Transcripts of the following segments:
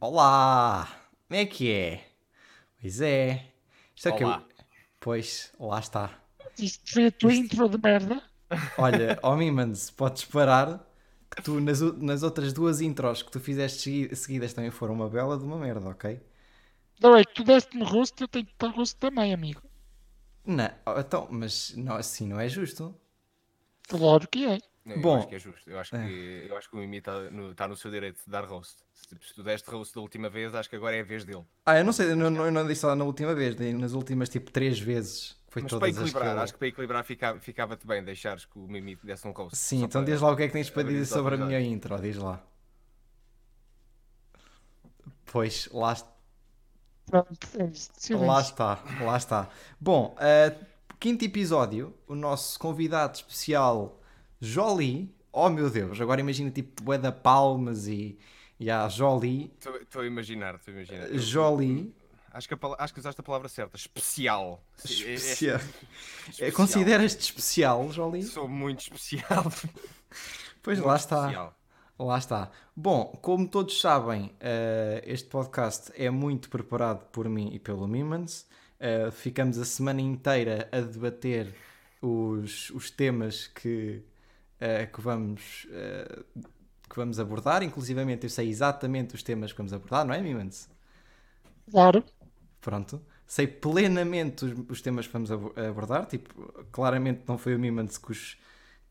Olá! Como é que é? Pois é. Isto é que eu... Olá. Pois, lá está. Isto foi a tua intro de merda. Olha, ó Mimans, podes parar que tu nas, nas outras duas intros que tu fizeste segui- seguidas também foram uma bela de uma merda, ok? Não é que tu deste-me rosto, eu tenho que dar rosto também, amigo. Não, oh, então, mas não, assim não é justo. Claro que é. Não, eu Bom. acho que é justo. Eu acho que, eu acho que o Mimi está no, tá no seu direito de dar roast. Se, se tu deste roast da última vez, acho que agora é a vez dele. Ah, eu não sei, eu não, não, eu não disse lá na última vez, nas últimas tipo três vezes. Foi Mas todas para as que equilibrar, eu- acho que para equilibrar fica- ficava-te bem deixares que o Mimi desse um roast. Sim, então para- diz lá o que é que tens para dizer sobre a minha intro, diz lá. Pois, lá, Pronto, é lá está, lá está. Bom, eh, quinto episódio, o nosso convidado especial, Jolie. Oh meu Deus, agora imagina tipo bué da palmas e, e a Jolie. Estou a imaginar, estou a imaginar. Eu- Jolie. Acho que, a acho que usaste a palavra certa. Especial. É- é- Especial. especial. Eh, Consideras-te especial, Jolie? Sou muito especial. Pois Muito lá está. especial. Lá está. Bom, como todos sabem, eh, este podcast é muito preparado por mim e pelo Mimans. Eh, ficamos a semana inteira a debater os, os temas que, eh, que, vamos, eh, que vamos abordar. Inclusivamente, eu sei exatamente os temas que vamos abordar, não é, Mimans? Claro. Pronto. Sei plenamente os, os temas que vamos abo- abordar. Tipo, claramente não foi o Mimans que, os,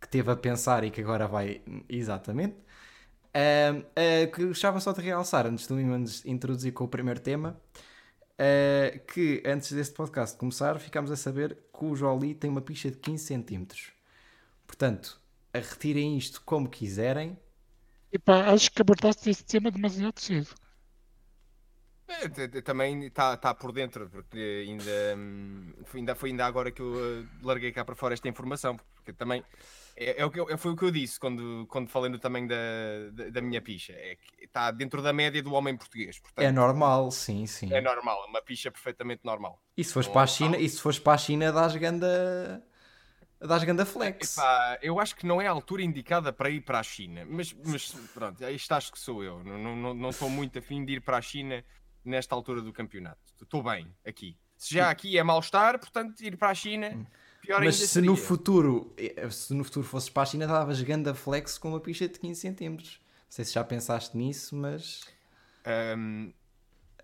que teve a pensar e que agora vai. Exatamente. Ahm, ah, que gostava só de realçar, antes do Mimans introduzir com o primeiro tema, ah, que antes deste podcast começar, ficámos a saber que o Jolie tem uma picha de 15 centímetros. Portanto, a retirem isto como quiserem. Epá, acho que abordaste esse tema demasiado cedo. É, Também está tá por dentro, porque ainda, hum, foi, ainda foi ainda agora que eu eh, larguei cá para fora esta informação, porque também é, é o que eu- foi o que eu disse quando, quando falei no tamanho da, da, da minha picha, é que está dentro da média do homem português, portanto É normal, sim, sim. é normal, é uma picha perfeitamente normal. E se fores para a não. China, e se fores para a China, dás ganda. Dás ganda flex. Epá, eu acho que não é a altura indicada para ir para a China, mas, mas pronto, isto acho que sou eu, não estou não, não muito afim de ir para a China nesta altura do campeonato, estou bem aqui. Se já aqui é mal-estar, portanto ir para a China, pior Mas ainda se no seria. futuro, eh, se no futuro fosses para a China, davas ganda flex com uma picha de 15 centímetros. Não sei se já pensaste nisso, mas Ahm,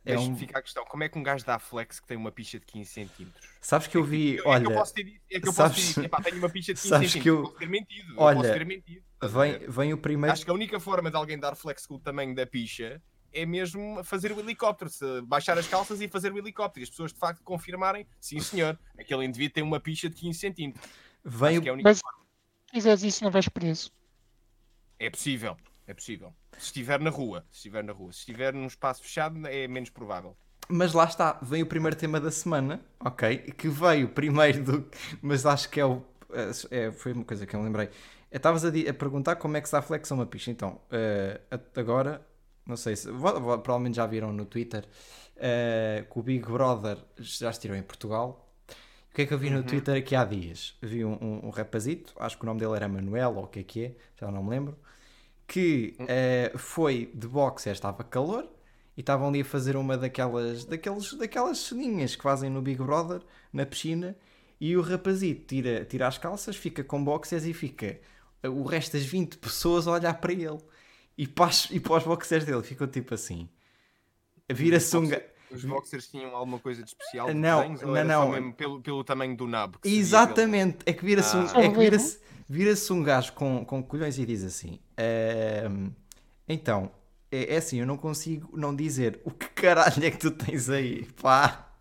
é deixa-me um... ficar a questão, como é que um gajo dá flex que tem uma picha de 15 centímetros? Sabes que eu vi, É que eu olha, posso ter, é que eu sabes- posso ter, epá, tenho uma picha de 15 sabes que centímetros, eu- posso ter mentido, olha, posso ter mentido. vem, vem o primeiro. Acho que a única forma de alguém dar flex com o tamanho da picha é mesmo fazer o helicóptero, se baixar as calças e fazer o helicóptero. E as pessoas de facto confirmarem, sim senhor, aquele indivíduo tem uma picha de 15 centímetros. Vem Acho o... que é a única Mas- forma. Se fizeres isso, não vais preso. É possível, é possível. Se estiver na rua, se estiver na rua. Se estiver num espaço fechado, é menos provável. Mas lá está, vem o primeiro tema da semana, ok? Que veio primeiro do. Mas acho que é o. é- foi uma coisa que eu me lembrei. Estavas a, a perguntar como é que se dá flex a uma picha. Então, até agora, não sei se. Provavelmente já viram no Twitter eh, que o Big Brother já estirou em Portugal. O que é que eu vi no Twitter aqui há dias? Vi um, um, um rapazito, acho que o nome dele era Manuel, ou o que é que é, já não me lembro, que eh, foi de boxe, estava calor, e estavam ali a fazer uma daquelas, daqueles, daquelas ceninhas que fazem no Big Brother, na piscina, e o rapazito tira, tira as calças, fica com boxers e fica o resto das 20 pessoas a olhar para ele. E para, as- e para os boxers dele ficam tipo assim. Vira-se um... Os boxers tinham alguma coisa de especial? Não, desenhos, não, não. mesmo pelo, pelo tamanho do nabo. Exatamente, é que vira-se um, Ah. é que vira-se, vira-se um gajo com, com colhões e diz assim: "Ehm, Então, é, é assim, eu não consigo não dizer o que caralho é que tu tens aí, pá.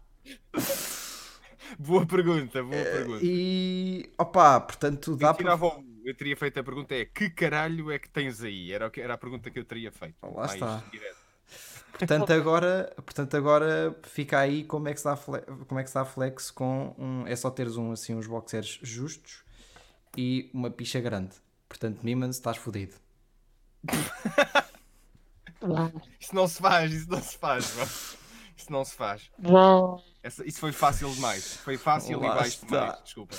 Boa pergunta, boa pergunta. E opá, portanto, dá para. eu teria feito a pergunta é que caralho é que tens aí? Era, que- era a pergunta que eu teria feito. Lá Mais está. direto. Portanto, agora, portanto, agora fica aí como é que se dá flex, como é que se dá flex com um. É só teres um, assim, uns boxers justos e uma picha grande. Portanto, Mimans, estás fodido. Isso não se faz, isso não se faz, mano. Isso não se faz. Essa- isso foi fácil demais. Foi fácil Lá e baixo está. demais. Desculpa.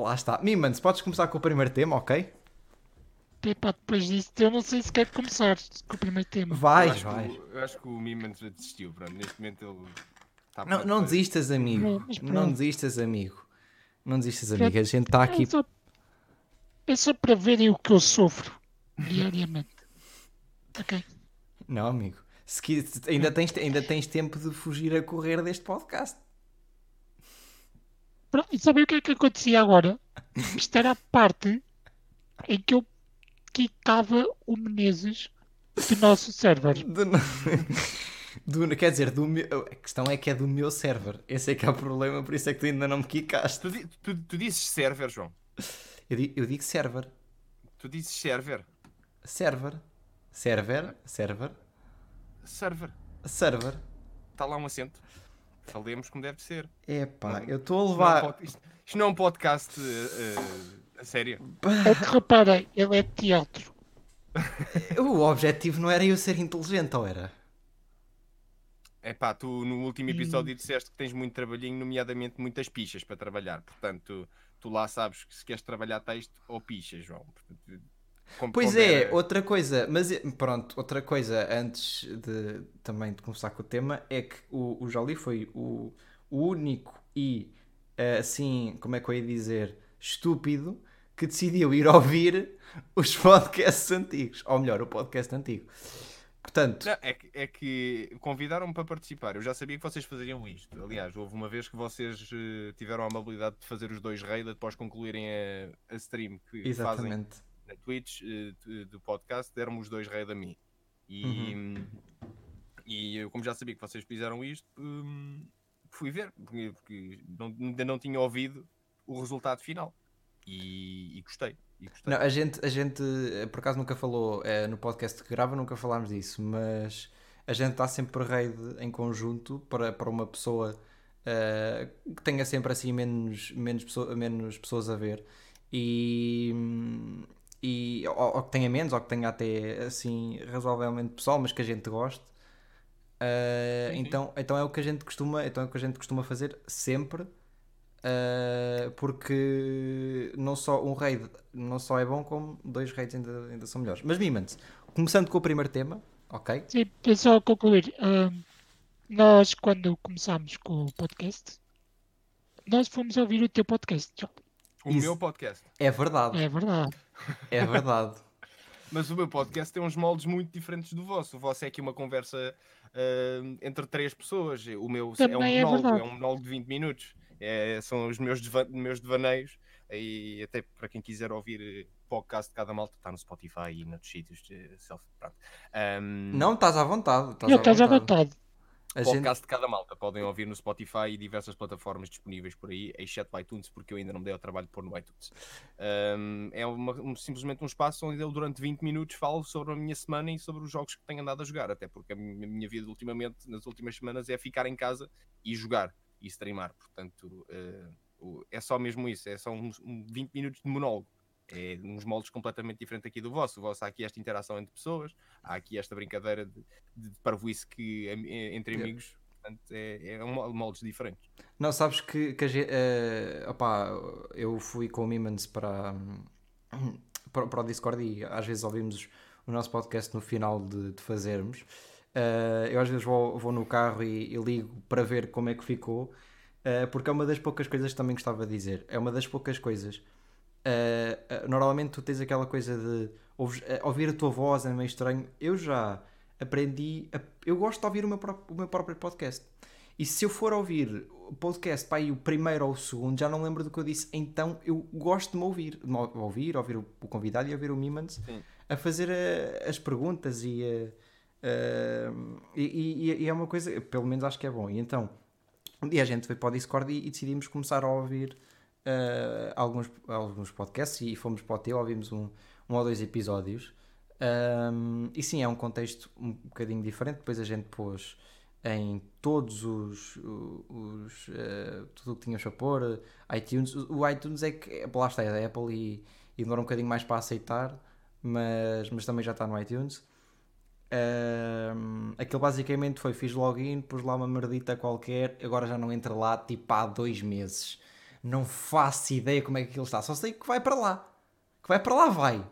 Lá está. Mimans, podes começar com o primeiro tema, ok? Epá, depois disso, eu não sei se quer começar com o primeiro tema. Eu Vais, acho, que, vais. o- eu acho que o Mimans desistiu. Pronto, neste momento ele está Não, não desistas, amigo. Não, Não desistas, amigo. Não desistas, amigo. A gente está aqui. Só, é só para verem o que eu sofro diariamente. Ok? Não, amigo. Se qui- ainda, tens, ainda tens tempo de fugir a correr deste podcast. Pronto, e sabem o que é que acontecia agora? Isto era a parte em que eu quicava o Menezes do nosso server. Do- do- quer dizer, do meu, a questão é que é do meu server. Esse é que é o problema, por isso é que tu ainda não me quicaste. Tu, tu, tu dizes server, João. Eu digo, eu digo server. Tu dizes server. Server. Server. Server. Server. Server. Está lá um acento. Falemos como deve ser. Epá, eu estou a Isto não é um levar. pod- Isto, isto não é um podcast eh, a sério. É que reparem, ele é de teatro. O objetivo não era eu ser inteligente, ou era? É pá, tu no último episódio disseste que tens muito trabalhinho, nomeadamente muitas pichas para trabalhar. Portanto, tu lá sabes que se queres trabalhar texto ou pichas, João. Como- Pois é, era- outra coisa, mas eh, pronto, outra coisa antes de também de começar com o tema é que o, o Jolie foi o, o único e eh, assim, como é que eu ia dizer, estúpido que decidiu ir ouvir os podcasts antigos, ou melhor, o podcast antigo. Portanto, Não, é, que, é que convidaram-me para participar. Eu já sabia que vocês faziam isto. Aliás, houve uma vez que vocês eh, tiveram a amabilidade de fazer os dois raid após concluírem a, a stream que fazem exatamente. na Twitch eh, do podcast, deram-me os dois raid a mim. E, Uhum. e eu, como já sabia que vocês fizeram isto, hum, fui ver, porque, porque não- ainda não tinha ouvido o resultado final. E, e gostei. E gostei. Não, a gente, a gente eh, por acaso nunca falou eh, no podcast que grava, nunca falámos disso, mas a gente está sempre raid em conjunto para, para uma pessoa eh, que tenha sempre assim menos, menos, pessoa- menos pessoas a ver e, e ou, ou que tenha menos, ou que tenha até assim razoavelmente pessoal, mas que a gente goste. Sim, sim. então, então é o que a gente costuma, então é o que a gente costuma fazer sempre. Uh, porque não só um raid não só é bom, como dois raids ainda, ainda são melhores. Mas Mimans, começando com o primeiro tema, ok? Sim, é só concluir. ahm, nós, quando começámos com o podcast, nós fomos ouvir o teu podcast, João. o isso- meu podcast. É verdade, É verdade. é verdade. Mas o meu podcast tem uns moldes muito diferentes do vosso. O vosso é aqui uma conversa ah, entre três pessoas. O meu é um é monólogo, é, um monólogo de 20 minutos. É, são os meus, deva- meus devaneios. E até para quem quiser ouvir eh, podcast de cada malta, está no Spotify e noutros sítios. Self. Ahm, Não, estás à vontade. Estás Não, à estás à vontade. A gente- podcast de cada malta. Podem ouvir no Spotify e diversas plataformas disponíveis por aí, exceto o iTunes, porque eu ainda não me dei ao trabalho de pôr no iTunes. Um, é uma- um- simplesmente um espaço onde eu, durante 20 minutos, falo sobre a minha semana e sobre os jogos que tenho andado a jogar. Até porque a minha, a minha vida, ultimamente, nas últimas semanas, é ficar em casa e jogar e streamar. Portanto, uh, é só mesmo isso. É só uns um 20 minutos de monólogo. É uns moldes completamente diferentes aqui do vosso. O vosso há aqui esta interação entre pessoas, há aqui esta brincadeira de, de parvoíce que, entre amigos. Portanto, é, é um mol- moldes diferentes. Não, sabes que, que opá, eu fui com o Mimans para, hum, para, para o Discord e às vezes ouvimos o nosso podcast no final de, de fazermos. Eh, eu às vezes vou, vou no carro e, e ligo para ver como é que ficou, eh, porque é uma das poucas coisas que também gostava de dizer. É uma das poucas coisas. Eh, normalmente tu tens aquela coisa de ouves- ouvir a tua voz é meio estranho. Eu já aprendi, a- eu gosto de ouvir o meu, pró- o meu próprio podcast. E se eu for ouvir o podcast para aí o primeiro ou o segundo, já não lembro do que eu disse, então eu gosto de me ouvir, de me ou- ouvir, ouvir o, o convidado e ouvir o Mimans a fazer eh, as perguntas e, eh, eh, e, e- e é uma coisa, pelo menos acho que é bom. E então, um dia a gente foi para o Discord e, e decidimos começar a ouvir eh, alguns, alguns podcasts e fomos para o teu, ouvimos um, um ou dois episódios. Um, e sim, é um contexto um bocadinho diferente. Depois a gente pôs em todos os, os eh, tudo o que tínhamos a pôr, iTunes. O iTunes é que lá está, é da Apple e, e demora um bocadinho mais para aceitar, mas, mas também já está no iTunes. Um, aquilo basicamente foi: fiz login, pus lá uma merdita qualquer, agora já não entra lá tipo há dois meses. Não faço ideia como é que aquilo está, só sei que vai para lá. Que vai para lá, vai.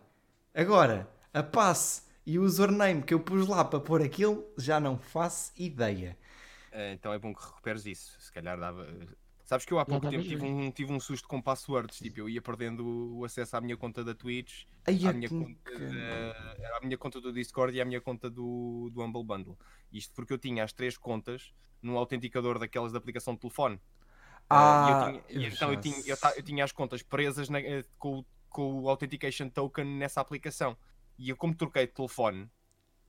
Agora, a passe e o username que eu pus lá para pôr aquilo, já não faço ideia. Eh, então é bom que recuperes isso. Se calhar dava. Sabes que eu há pouco tempo tive um, tive um susto com passwords. Tipo, eu ia perdendo o acesso à minha conta da Twitch, Ai, à é minha, conta da- à minha conta do Discord e à minha conta do, do Humble Bundle. Isto porque eu tinha as três contas no autenticador daquelas da aplicação de telefone. Ah, e eu tinha- e eu então eu tinha, eu, ta- eu tinha as contas presas na- eh, com, o- com o Authentication Token nessa aplicação. E eu, como troquei de telefone,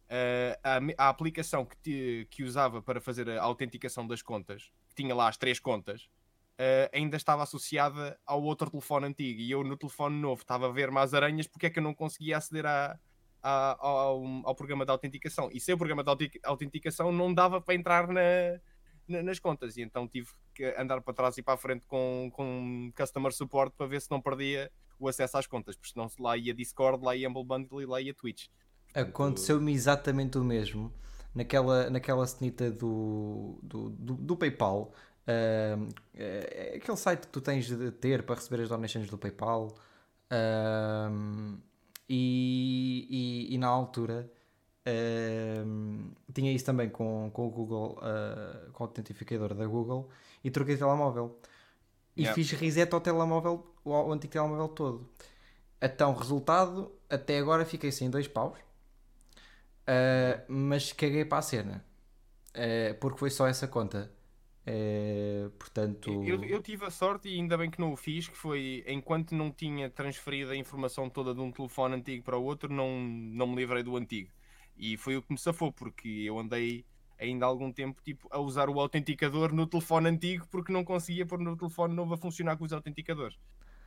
eh, a, a aplicação que, ti- que usava para fazer a autenticação das contas, que tinha lá as três contas, eh, ainda estava associada ao outro telefone antigo. E eu no telefone novo estava a ver mais aranhas porque é que eu não conseguia aceder ao, ao programa de autenticação. E sem o programa de autenticação não dava para entrar na, na- nas contas. E então tive que andar para trás e para a frente com, com customer support para ver se não perdia o acesso às contas, porque senão lá ia Discord, lá ia Humble Bundle e lá ia Twitch. Aconteceu-me exatamente o mesmo naquela, naquela cenita do, do, do, do PayPal. Ahm, é aquele site que tu tens de ter para receber as donations do PayPal. e, e, e na altura tinha isso também com, com o Google, ah, com o autentificador da Google e troquei de telemóvel. E Yeah. fiz reset ao telemóvel, ao antigo telemóvel todo. Então, resultado, até agora fiquei sem dois paus. Uh, mas caguei para a cena Uh, porque foi só essa conta. Uh, portanto, Eu, eu tive a sorte, e ainda bem que não o fiz, que foi enquanto não tinha transferido a informação toda de um telefone antigo para o outro, não, não me livrei do antigo. E foi o que me safou, porque eu andei ainda há algum tempo tipo, a usar o autenticador no telefone antigo porque não conseguia pôr no telefone novo a funcionar com os autenticadores.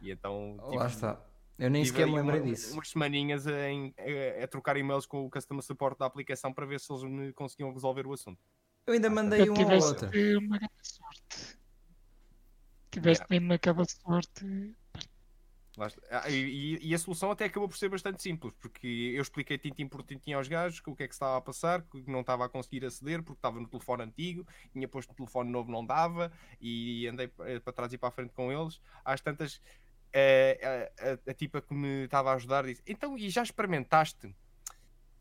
E então tive, lá está. Eu nem sequer me lembrei uma- disso. umas semaninhas a, a- a trocar e-mails com o customer support da aplicação para ver se eles me conseguiam resolver o assunto. Eu ainda Ah, mandei Eu um ao tiveste outro. uma grande sorte. Tiveste mesmo aquela sorte. Ah, e, a solução até acabou por ser bastante simples, porque eu expliquei tintim por tintim aos gajos o que é que se estava a passar, que não estava a conseguir aceder porque estava no telefone antigo, tinha posto o telefone novo, não dava, e andei eh, para trás e para a frente com eles. Às tantas, eh, a, a- a tipa que me estava a ajudar disse: Então, e já experimentaste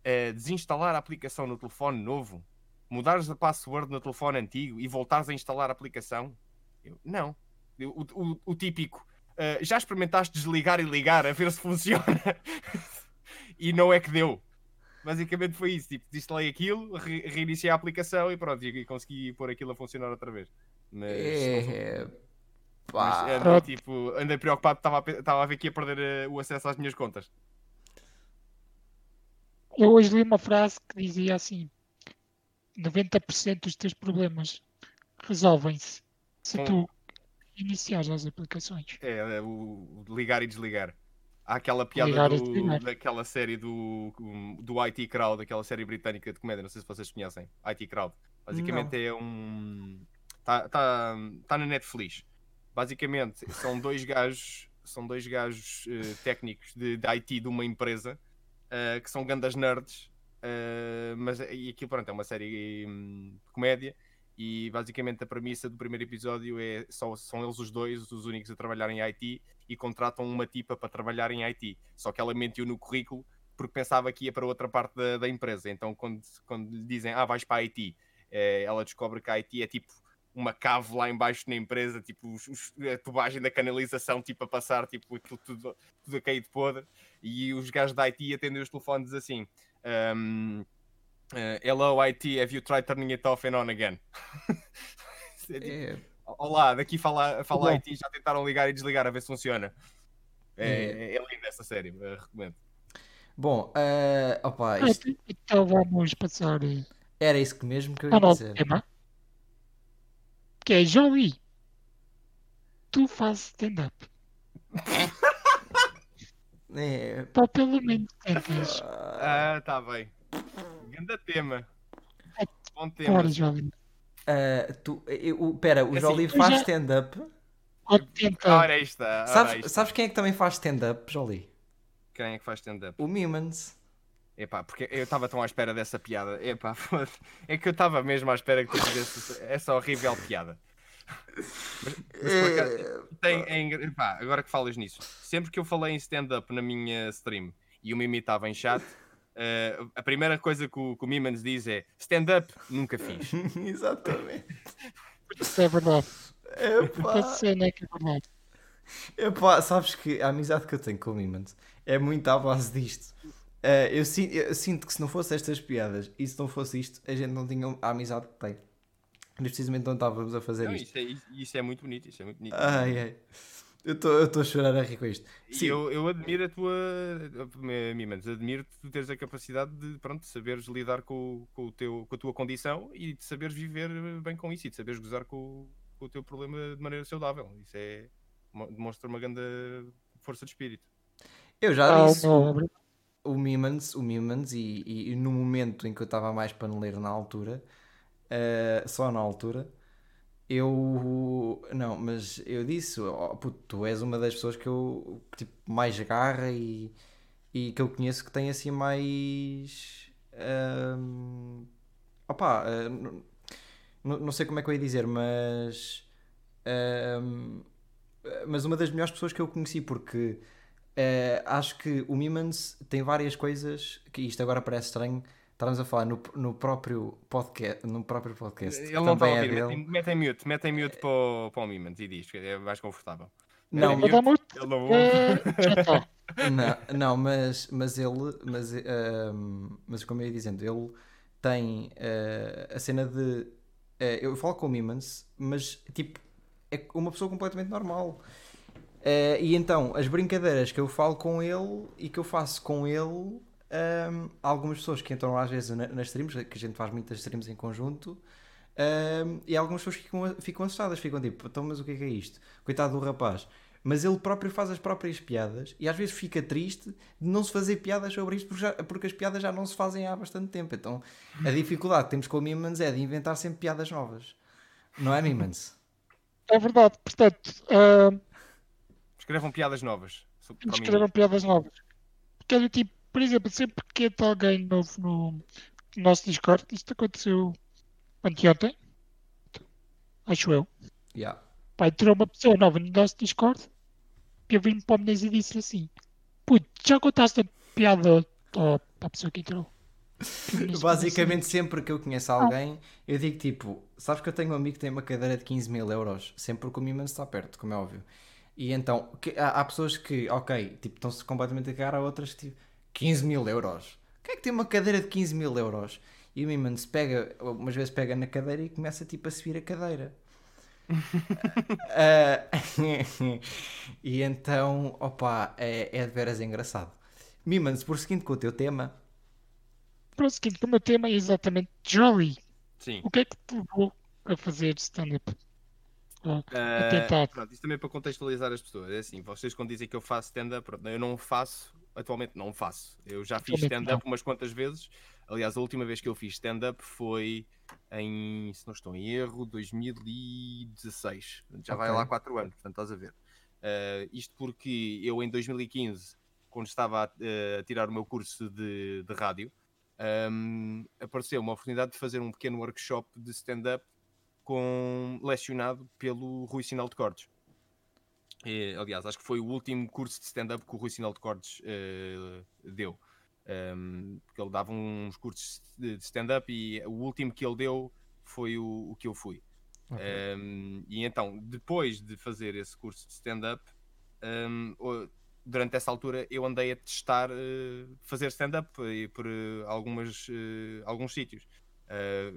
eh, desinstalar a aplicação no telefone novo, mudares a password no telefone antigo e voltares a instalar a aplicação? Eu, não. Eu, o, o- o típico. Uh, já experimentaste desligar e ligar a ver se funciona? e não é que deu. Basicamente foi isso. Tipo, desinstalei aquilo, re- reiniciei a aplicação e pronto, e, e consegui pôr aquilo a funcionar outra vez. Mas, É, mas andei, tipo, andei preocupado, estava a, a ver que ia perder uh, o acesso às minhas contas. Eu hoje li uma frase que dizia assim: 90% dos teus problemas resolvem-se se tu iniciares as aplicações. É, é, o, o ligar e desligar. Há aquela piada do- daquela série do, do IT Crowd, aquela série britânica de comédia, não sei se vocês conhecem. IT Crowd. Basicamente é um. Está tá, tá na Netflix. Basicamente são dois gajos, são dois gajos eh, técnicos de, de IT de uma empresa eh, que são grandes nerds. Eh, mas e aquilo pronto, é uma série hum, de comédia e basicamente a premissa do primeiro episódio é só são eles os dois os únicos a trabalhar em IT e contratam uma tipa para trabalhar em IT só que ela mentiu no currículo porque pensava que ia para outra parte da, da empresa. Então quando, quando lhe dizem ah vais para a IT eh, ela descobre que a IT é tipo uma cave lá embaixo na empresa tipo os- os- a tubagem da canalização tipo a passar tipo tudo, tudo a cair de podre. E os gajos da IT atendem os telefones assim um, Uh, hello IT, have you tried turning it off and on again? É tipo, É, Olá, daqui fala, fala. IT, já tentaram ligar e desligar a ver se funciona. É, é linda essa série, eh, recomendo. Bom, eh, opa, isto Então vamos passar eh, era isso que mesmo que eu ia dizer. tema. Que é Joey. Tu fazes stand-up. É, pelo menos tentas. Ah, tá bem. Ganda tema. Bom tema. Ora, Joey. ah, tu, eu, o- pera, o Assim, Jolie faz já- stand-up. Ora, aí está. Sabes, sabes quem é que também faz stand-up, Jolie? Quem é que faz stand-up? O Mimans. Epá, porque eu estava tão à espera dessa piada. Epá, é que eu estava mesmo à espera que tu fizesse essa horrível piada. Mas, mas acaso, tem, é epá, agora que falas nisso, sempre que eu falei em stand-up na minha stream e o Mimi estava em chat, uh, a primeira coisa que o, que o Mimans diz é stand-up, nunca fiz. Exatamente. Isso é verdade. Epá, Essa cena é que é verdade. epá, sabes que a amizade que eu tenho com o Mimans é muito à base disto. Eh, eu, si- eu sinto que se não fosse estas piadas e se não fosse isto, a gente não tinha a amizade que tem. Mas precisamente não estávamos a fazer Não, isto. isso, é, isso- é muito bonito, isso é muito bonito. Ai, ai. Eu estou a chorar a rir com isto. Sim, eu, eu admiro a tua. Mimans, admiro tu teres a capacidade de pronto, de saberes lidar com, com, o teu, com a tua condição e de saberes viver bem com isso e de saberes gozar com, com o teu problema de maneira saudável. Isso é. mo- demonstra uma grande força de espírito. eu já disse. o Mimans, o Mimans e, e- e no momento em que eu estava mais paneleiro na altura, eh, só na altura, eu não, mas eu disse, oh, puto, tu és uma das pessoas que eu tipo, mais garra e, e que eu conheço que tem assim mais ahm, opá, n- não sei como é que eu ia dizer, mas ahm, mas uma das melhores pessoas que eu conheci porque eh, acho que o Mimans tem várias coisas que isto agora parece estranho. Estarmos a falar no, no próprio podcast, no próprio podcast. Ele que não está a também é ouvir, dele. mete, em mute, mete em mute para o, para o Mimans e diz, é mais confortável. Não, dar muito. Ele não ouve. Está. não, não, mas, mas ele, mas, ehm, mas como eu ia dizendo, ele tem eh, a cena de. eh, eu falo com o Mimans, mas tipo, é uma pessoa completamente normal. Eh, e então, as brincadeiras que eu falo com ele e que eu faço com ele, há algumas pessoas que entram às vezes na- nas streams, que a gente faz muitas streams em conjunto, ehm, e algumas pessoas ficam, ficam assustadas, ficam tipo, então, mas o que é que é isto? Coitado do rapaz. Mas ele próprio faz as próprias piadas e às vezes fica triste de não se fazer piadas sobre isto porque, já- porque as piadas já não se fazem há bastante tempo. Então a dificuldade que temos com o Mimans é de inventar sempre piadas novas. Não é, Mimans? É verdade. Portanto, ah, Escrevam piadas novas. escrevam piadas novas. Porque é do tipo, por exemplo, sempre que entra alguém novo no, no nosso Discord, isto aconteceu anteontem, acho eu. Yeah. Pá, entrou uma pessoa nova no nosso Discord, que eu vim para o Menezes e disse assim: Puto, já contaste a piada ao- à pessoa que entrou? Que Basicamente, sempre que eu conheço alguém, eu digo tipo: Sabes que eu tenho um amigo que tem uma cadeira de 15 mil euros, sempre porque o Mimans está perto, como é óbvio. E então, que- há, há pessoas que, ok, tipo, estão-se completamente a cagar, há outras que tipo: 15 mil euros. Quem é que tem uma cadeira de 15 mil euros? E o Mimans pega, umas vezes pega na cadeira e começa tipo a subir a cadeira. Ah, e então, opa, é, é de veras engraçado. Mimans, por seguinte com o teu tema, Para o seguinte, o meu tema é exatamente Jolly. Sim. O que é que te levou a fazer stand-up? Ah, Ah, tentar. pronto, isto também é para contextualizar as pessoas. É assim, vocês quando dizem que eu faço stand-up, pronto, eu não faço, atualmente não faço. Eu já fiz stand-up umas quantas vezes. Aliás, a última vez que eu fiz stand-up foi em, se não estou em erro, 2016. Já vai Ok. lá 4 anos, portanto estás a ver. Ah, isto porque eu em 2015, quando estava a, eh, a tirar o meu curso de, de rádio, ahm, apareceu uma oportunidade de fazer um pequeno workshop de stand-up com, lecionado pelo Rui Sinal de Cortes. Eh, aliás, acho que foi o último curso de stand-up que o Rui Sinal de Cortes eh, deu. Um, porque ele dava uns cursos de stand-up e o último que ele deu foi o, o que eu fui. Um, e então, depois de fazer esse curso de stand-up, um, o- durante essa altura eu andei a testar eh, fazer stand-up por eh, algumas, alguns sítios.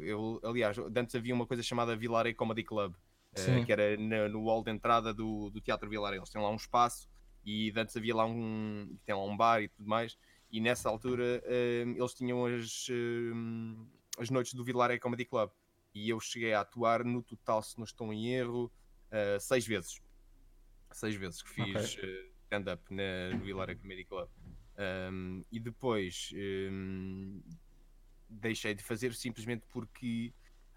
Eu, aliás, antes havia uma coisa chamada Vilaré Comedy Club, Sim. que era na- no hall de entrada do, do Teatro Vilaré. Eles têm lá um espaço e antes havia lá um, tem lá um bar e tudo mais. E nessa altura eh, eles tinham as, eh, as noites do Vilaré Comedy Club e eu cheguei a atuar no total, se não estou em erro, eh, seis vezes. Seis vezes que fiz eh, stand-up no Vilara Comedy Club. Um, e depois um, deixei de fazer simplesmente porque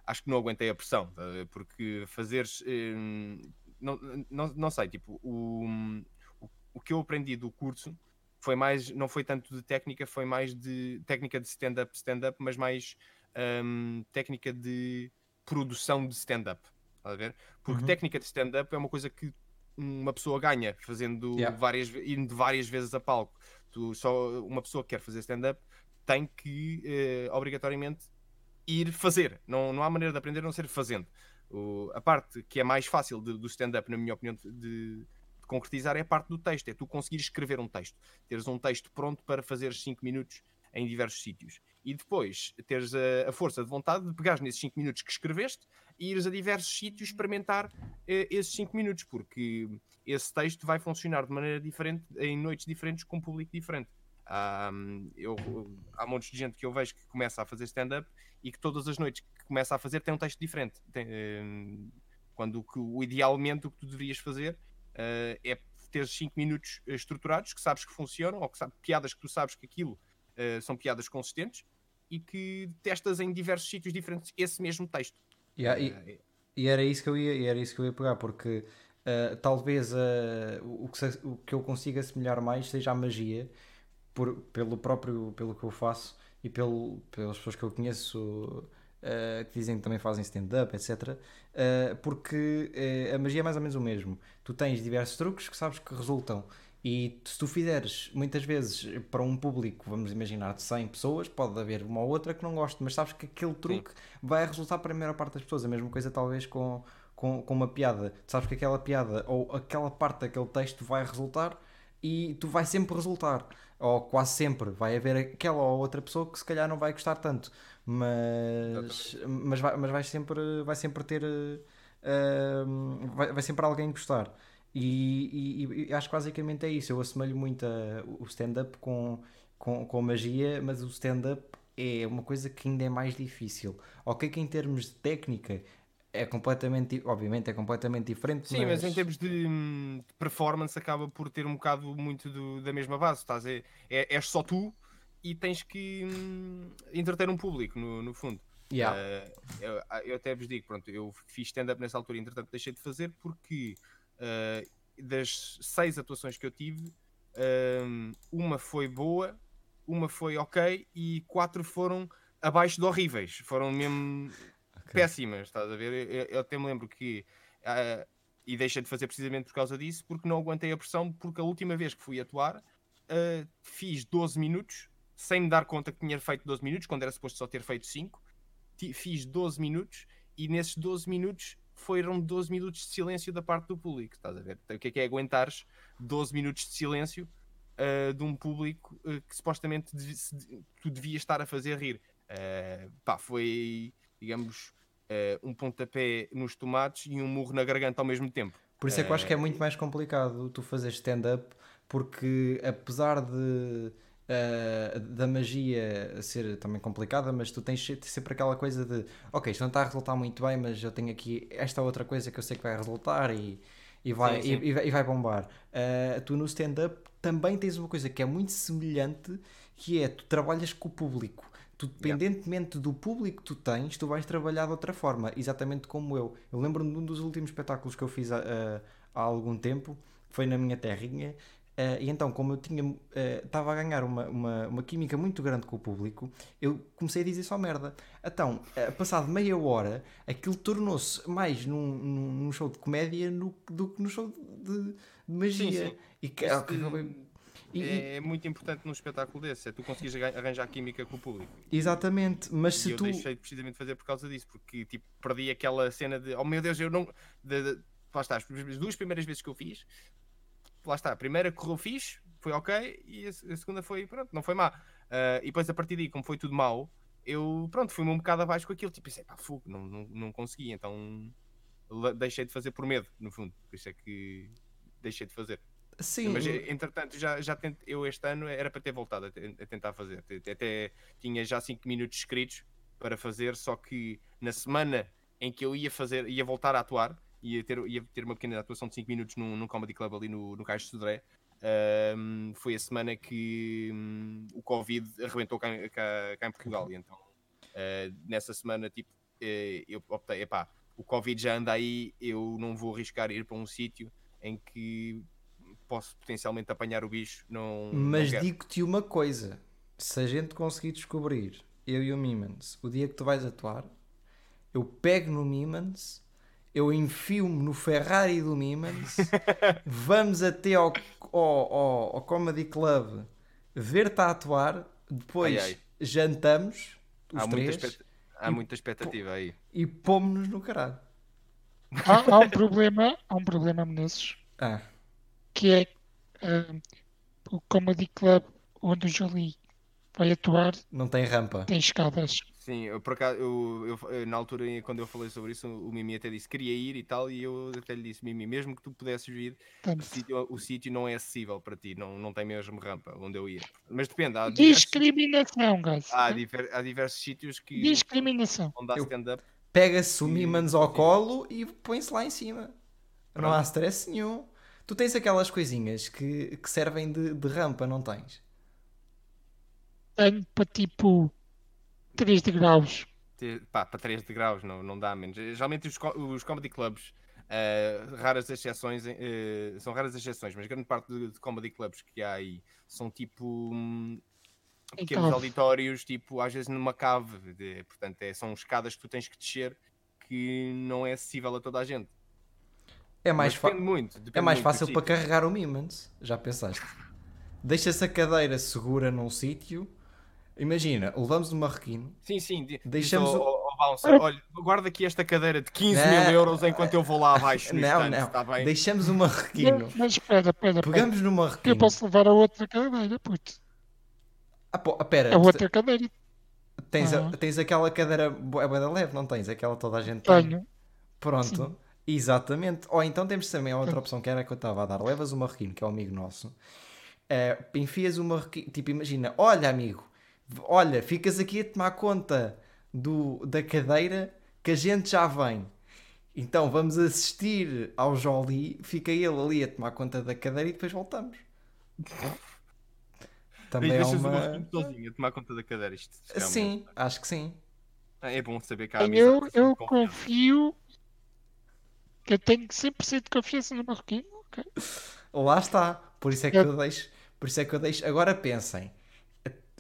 acho que não aguentei a pressão. tá? Porque fazeres. um, não, não, não sei, tipo, o, o, que eu aprendi do curso foi mais, não foi tanto de técnica, foi mais de técnica de stand-up, stand-up, mas mais hum, técnica de produção de stand-up. Estás a ver? Porque Uhum. técnica de stand-up é uma coisa que uma pessoa ganha fazendo Yeah. várias indo várias vezes a palco. Tu, só uma pessoa que quer fazer stand-up tem que uh, obrigatoriamente ir fazer. Não, não há maneira de aprender a não ser fazendo. O, a parte que é mais fácil de, do stand-up, na minha opinião, de, de, concretizar é a parte do texto. É tu conseguir escrever um texto. Teres um texto pronto para fazer 5 minutos em diversos sítios. E depois teres a, a, força de vontade de pegares nesses 5 minutos que escreveste e ires a diversos sítios experimentar uh, esses 5 minutos, porque esse texto vai funcionar de maneira diferente em noites diferentes com um público diferente. Um, eu, há montes de gente que eu vejo que começa a fazer stand-up e que todas as noites que começa a fazer tem um texto diferente. Tem, um, quando o, o, idealmente o que tu deverias fazer uh, é ter 5 minutos estruturados que sabes que funcionam ou que sabe, piadas que tu sabes que aquilo uh, são piadas consistentes e que testas em diversos sítios diferentes esse mesmo texto. Yeah, e, uh, e, era isso que eu ia, era isso que eu ia pegar, porque talvez o, que, o que eu consiga assemelhar mais seja a magia por, pelo próprio pelo que eu faço e pelo, pelas pessoas que eu conheço uh, que dizem que também fazem stand-up, etc. Uh, eh, porque uh, a magia é mais ou menos o mesmo. Tu tens diversos truques que sabes que resultam. E se tu fizeres muitas vezes para um público, vamos imaginar, de 100 pessoas, pode haver uma ou outra que não goste, mas sabes que aquele truque Sim. vai resultar para a maior parte das pessoas. A mesma coisa, talvez, com, com, com uma piada. Tu sabes que aquela piada ou aquela parte daquele texto vai resultar e tu vai sempre resultar ou quase sempre vai haver aquela ou outra pessoa que se calhar não vai gostar tanto, mas, mas, vai, mas vai, sempre, vai sempre ter. Uh, vai, vai sempre alguém gostar. E, e, e, acho que basicamente é isso. Eu assemelho muito a, o stand-up com, com, com magia, mas o stand-up é uma coisa que ainda é mais difícil. Ok, que em termos de técnica é completamente, obviamente é completamente diferente. Sim, mas, mas em termos de, de, performance acaba por ter um bocado muito do, da mesma base. Estás a, é, és só tu e tens que hum, entreter um público, no, no fundo. Yeah. Uh, eu, eu, até vos digo, pronto, eu fiz stand-up nessa altura e entretanto deixei de fazer porque uh, das seis atuações que eu tive, uh, uma foi boa, uma foi ok e quatro foram abaixo de horríveis. Foram mesmo péssimas, estás a ver? Eu, eu até me lembro que. Uh, e deixei de fazer precisamente por causa disso, porque não aguentei a pressão, porque a última vez que fui atuar uh, fiz 12 minutos, sem me dar conta que tinha feito 12 minutos, quando era suposto só ter feito 5. Fiz 12 minutos e nesses 12 minutos foram 12 minutos de silêncio da parte do público, estás a ver? Então, o que é que é aguentares 12 minutos de silêncio uh, de um público uh, que supostamente dev tu devias estar a fazer rir? Uh, pá, foi, digamos, uh, um pontapé nos tomates e um murro na garganta ao mesmo tempo. Por isso é que eu acho que é muito mais complicado tu fazer stand-up, porque apesar de uh, da magia ser também complicada, mas tu tens sempre aquela coisa de ok, isto não está a resultar muito bem, mas eu tenho aqui esta outra coisa que eu sei que vai resultar e, e, vai, sim, sim. E, e, vai bombar. Uh, tu no stand-up também tens uma coisa que é muito semelhante, que é tu trabalhas com o público. Tu, dependentemente do público que tu tens, tu vais trabalhar de outra forma, exatamente como eu. Eu lembro-me de um dos últimos espetáculos que eu fiz há, há algum tempo, foi na minha terrinha, Uh, e então, como eu tinha estava uh, a ganhar uma, uma, uma, química muito grande com o público, eu comecei a dizer só merda. Então, uh, passado meia hora, aquilo tornou-se mais num, num, show de comédia no, do que no show de, de magia. Sim, sim. E, que, e, é, é, muito importante num espetáculo desse, é tu conseguires arranjar química com o público. Exatamente, mas se e tu. Eu deixei precisamente de fazer por causa disso, porque tipo, perdi aquela cena de oh meu Deus, eu não. De, de, lá está, as duas primeiras vezes que eu fiz, lá está, a primeira correu fixe, foi ok, e a, a segunda foi, pronto, não foi má. Uh, e depois a partir daí, como foi tudo mau, eu, pronto, fui-me um bocado abaixo com aquilo, tipo, pensei, pá, fogo, não, não, não consegui, então deixei de fazer por medo, no fundo, por isso é que deixei de fazer. Sim. Mas entretanto, já, já tente, eu este ano era para ter voltado a, a tentar fazer. Até tinha já 5 minutos escritos para fazer, só que na semana em que eu ia fazer, ia voltar a atuar, ia ter, ia ter uma pequena atuação de 5 minutos num, num comedy club ali no, no Cais de Sodré. Um, foi a semana que um, o Covid arrebentou cá, cá, cá em Portugal. E então, uh, nessa semana, tipo, uh, eu optei, epá, o Covid já anda aí, eu não vou arriscar ir para um sítio em que posso potencialmente apanhar o bicho. Não, Mas digo-te uma coisa: se a gente conseguir descobrir, eu e o Mimans, o dia que tu vais atuar, eu pego no Mimans, eu enfio-me no Ferrari do Mimans, vamos até ao, ao, ao, ao Comedy Club ver-te a atuar, depois Ai, ai. jantamos, os Há muita, três, expect- há muita expectativa aí. e pomos-nos no caralho. Há, há um problema, há um problema nesses, Ah, que é ah, o Comedy Club onde o Jolie vai atuar não tem rampa. tem escadas. Sim, eu, por acaso, eu, eu- na altura, quando eu falei sobre isso, o Mimi até disse que queria ir e tal, e eu até lhe disse, Mimi, mesmo que tu pudesses vir, o sítio, o sítio não é acessível para ti, não, não tem mesmo rampa onde eu ia. Mas depende, há diversos, discriminação, guys. há diver- há diversos sítios que Discriminação. onde há stand-up. Pega-se o Mimans ao colo e põe-se lá em cima. Não há Pronto. stress nenhum. Tu tens aquelas coisinhas que, que servem de, de rampa, não tens? Tenho para tipo 3 de graus. ter- pá, para 3 de graus não, não dá menos. Geralmente os, os comedy clubs, eh, raras exceções, eh, são raras exceções, mas grande parte de, de comedy clubs que há aí são tipo hum, pequenos cave. auditórios, tipo às vezes numa cave. de- portanto, é- são escadas que tu tens que descer que não é acessível a toda a gente. É mais, fa- depende muito. é mais fácil para carregar o Mimans. Já pensaste? Deixa-se a cadeira segura num sítio. Imagina, levamos o marroquino. Sim, sim. Deixamos o- bouncer, olha, guarda aqui esta cadeira de 15 mil Não. euros enquanto eu vou lá abaixo Não, estante, não. está bem? Deixamos o marroquino. Mas, espera, espera. Pegamos no Eu marroquino. posso levar a outra cadeira, puto. Ah, pô, ah, pera, A outra cadeira tens, a- Ah. tens aquela cadeira bué da leve, não tens? Aquela toda a gente tem. tenho. Pronto, Sim. Exatamente. Ou então temos também a outra opção que era a que eu estava a dar. Levas o marroquino, que é um amigo nosso, eh, enfias o marroquino, tipo, imagina, olha amigo, olha, ficas aqui a tomar conta do, da cadeira que a gente já vem. Então vamos assistir ao Jolie, fica ele ali a tomar conta da cadeira e depois voltamos. Também é Deixas o uma. marroquino sozinho a tomar conta da cadeira. Isto, Sim, acho que sim. É bom saber que há Eu, amizade, eu confio eu tenho 100% de confiança no Marroquino. ok? Lá está. Por isso é que É. eu deixo. Por isso é que eu deixo. Agora pensem.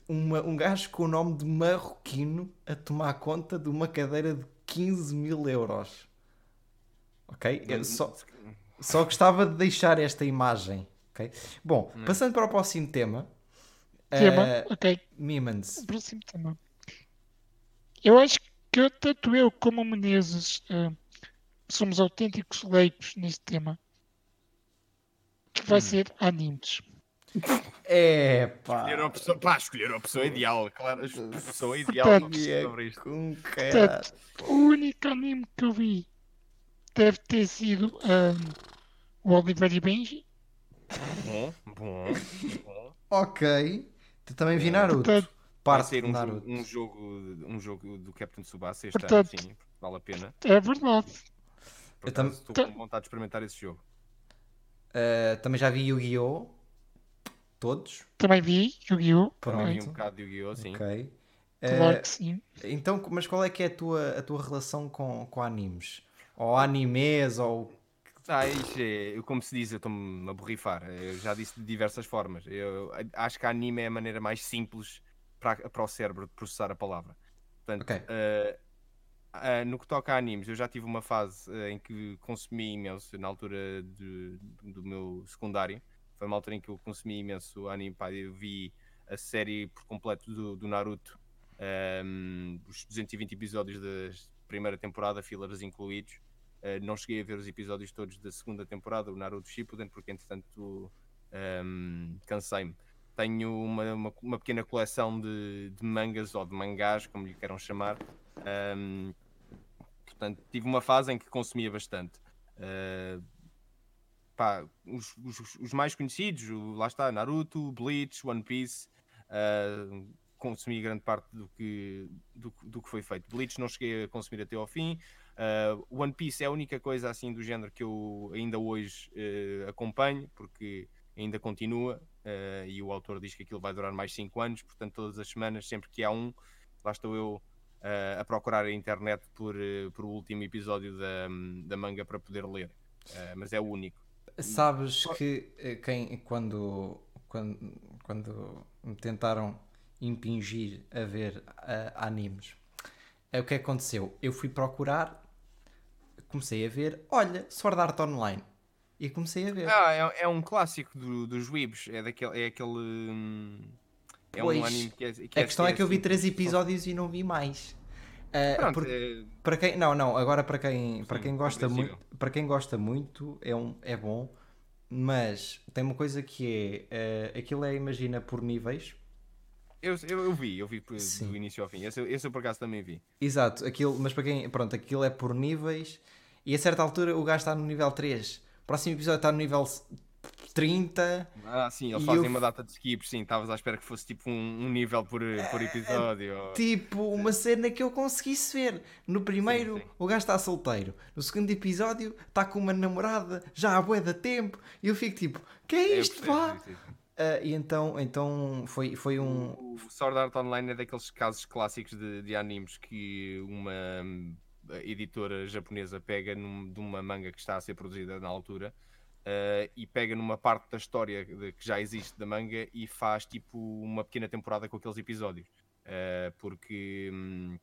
Uma- um gajo com o nome de marroquino a tomar conta de uma cadeira de 15 mil euros. Ok? Eu só, só gostava de deixar esta imagem. Ok? Bom, passando para o próximo tema. Tema, eh, ok. Mimans. O próximo tema. Eu acho que eu, tanto eu como o Menezes eh, somos autênticos leigos neste tema. Que vai ser animes. É pá. Escolher a pessoa, pá, escolher a pessoa ideal, claro, a pessoa ideal Portanto, perceber sobre isto. Com Portanto, o único anime que eu vi deve ter sido eh, o Oliver e Benji. Bom, bom, bom. Ok. Tu também vi Naruto. Portanto, Parte sair de um Naruto. jogo, um, jogo, um jogo do Captain Tsubasa este Portanto- ano, sim, vale a pena. é verdade. Por Eu tam- acaso estou com vontade de experimentar esse jogo. Uh, também já vi Yu-Gi-Oh! Todos. Também vi Yu-Gi-Oh! Pronto. Vi um bocado de Yu-Gi-Oh! sim. Ok. Claro Uh, que sim. então, mas qual é que é a tua, a tua relação com, com animes? Ou animes, ou... Ah, é, eu, como se diz, eu estou-me a borrifar. Eu já disse de diversas formas. Eu acho que a anime é a maneira mais simples para, para o cérebro de processar a palavra. Portanto, Ok. eh, ah, no que toca a animes, eu já tive uma fase eh, em que consumi imenso, na altura de- do meu secundário. Foi uma altura em que eu consumi imenso anime. Pá, eu vi a série por completo do, do Naruto, ehm, os 220 episódios da primeira temporada, fillers incluídos. Uh, não cheguei a ver os episódios todos da segunda temporada, o Naruto Shippuden, porque entretanto um, cansei-me. Tenho uma, uma, uma pequena coleção de, de mangas ou de mangás, como lhe queiram chamar. Um, portanto, tive uma fase em que consumia bastante. Uh, pá, os, os- os mais conhecidos, lá está, Naruto, Bleach, One Piece. uh, consumi grande parte do que, do, do que foi feito. Bleach não cheguei a consumir até ao fim. Uh, One Piece é a única coisa assim do género que eu ainda hoje uh, acompanho, porque ainda continua uh, e o autor diz que aquilo vai durar mais 5 anos, portanto, todas as semanas, sempre que há um, lá estou eu uh, a procurar a internet por, uh, por o último episódio da, da manga para poder ler. Mas é o único. Sabes que eh, quem, quando, quando, quando me tentaram impingir a ver animes, é o que aconteceu? Eu fui procurar, comecei a ver, olha, Sword Art Online. E comecei a ver. Ah, é, é um clássico do, dos Weebs, é, daquele, é aquele. hum, É Pois, um anime que é. Que A questão é que eu vi assim, três só- episódios e não vi mais. Ah, Pronto, porque- é- Para quem, não, não, agora para quem, para Sim, quem gosta muito, para quem gosta muito é um é bom, mas tem uma coisa que é, eh, aquilo é imagina por níveis. eu, eu, eu vi, eu vi por- do início ao fim. Esse, eu- esse eu por acaso também vi. Exato, aquilo, mas para quem, pronto, aquilo é por níveis e a certa altura o gajo está no nível 3. Próximo episódio está no nível 30. Ah, sim, eles fazem eu- uma data de skips, sim. Estavas à espera que fosse tipo um, um nível por, por episódio. ou- Tipo, uma cena que eu conseguisse ver. No primeiro, Sim, sim. o gajo está solteiro. No segundo episódio, está com uma namorada já há bué da tempo. E eu fico tipo, que é isto, pá? sim. Ah, e então, então foi, foi um. O Sword Art Online é daqueles casos clássicos de, de animes que uma hum, editora japonesa pega num- de uma manga que está a ser produzida na altura eh, e pega numa parte da história de- que já existe da manga e faz tipo uma pequena temporada com aqueles episódios. Eh, porque hum,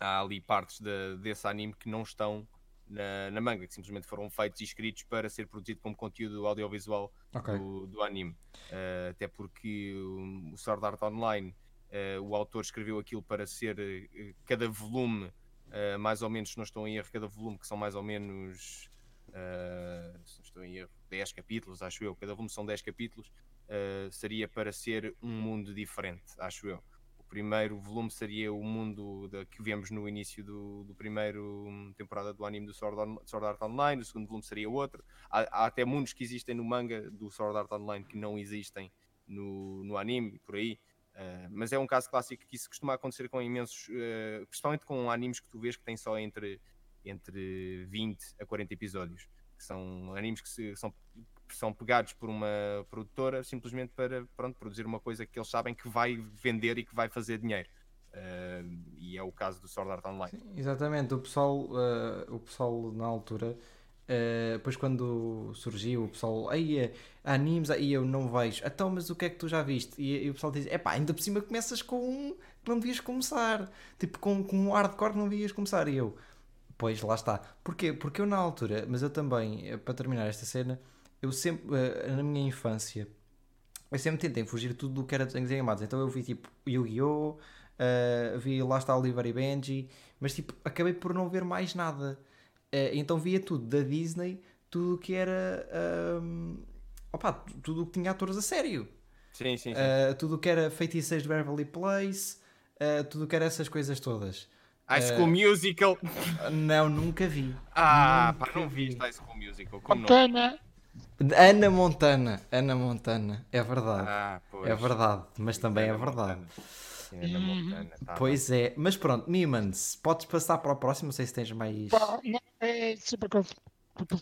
há ali partes de- desse anime que não estão na, na manga, que simplesmente foram feitos e escritos para ser produzido como conteúdo audiovisual Ok. do, do anime. Eh, até porque o, o Sword Art Online, eh, o autor escreveu aquilo para ser eh, cada volume, eh, mais ou menos, se não estou em erro, cada volume que são mais ou menos, eh, se não estou em erro, 10 capítulos, acho eu, cada volume são 10 capítulos, eh, seria para ser um mundo diferente, acho eu. O primeiro volume seria o mundo da- que vemos no início do, do primeiro hum, temporada do anime do Sword, On- Sword Art Online, o segundo volume seria outro. Há, há até mundos que existem no manga do Sword Art Online que não existem no, no anime, por aí. Uh, mas é um caso clássico que isso costuma acontecer com imensos, uh, principalmente com animes que tu vês que têm só entre, entre 20 a 40 episódios. Que são animes que se- são, são pegados por uma produtora simplesmente para pronto, produzir uma coisa que eles sabem que vai vender e que vai fazer dinheiro. Uh, e é o caso do Sword Art Online. Exatamente, o pessoal, o pessoal na altura, eh, depois quando surgiu, o pessoal, aí é animes, aí eu não vejo, então, mas o que é que tu já viste? E, e o pessoal diz, epá, ainda por cima começas com um que não devias começar, tipo com, com um hardcore que não devias começar. E eu, pois lá está. Porquê? Porque eu na altura, mas eu também, eh, para terminar esta cena, eu sempre, eh, na minha infância, eu sempre tentei fugir tudo do que era desenhos animados. Então eu vi tipo Yu-Gi-Oh! Uh, vi lá está Oliver e Benji, mas tipo, acabei por não ver mais nada. Uh, então via tudo da Disney, tudo o que era. Um, opa, tu- tudo o que tinha atores a sério. Sim, sim, sim. Uh, tudo o que era feiticeiros de Beverly Place, uh, tudo o que era essas coisas todas. High School Musical. Uh, não, nunca vi. Ah, pá, Nunca não vi. viste High School Musical. Como não? Montana, Ana Montana, Ana Montana, é verdade. Ah, pois. é verdade, mas também é Ana verdade. Montana. Sim, Ana Uhum. Montana, tá Pois é, mas pronto, Mimans, podes passar para o próximo, não sei se tens mais. pá, não, é super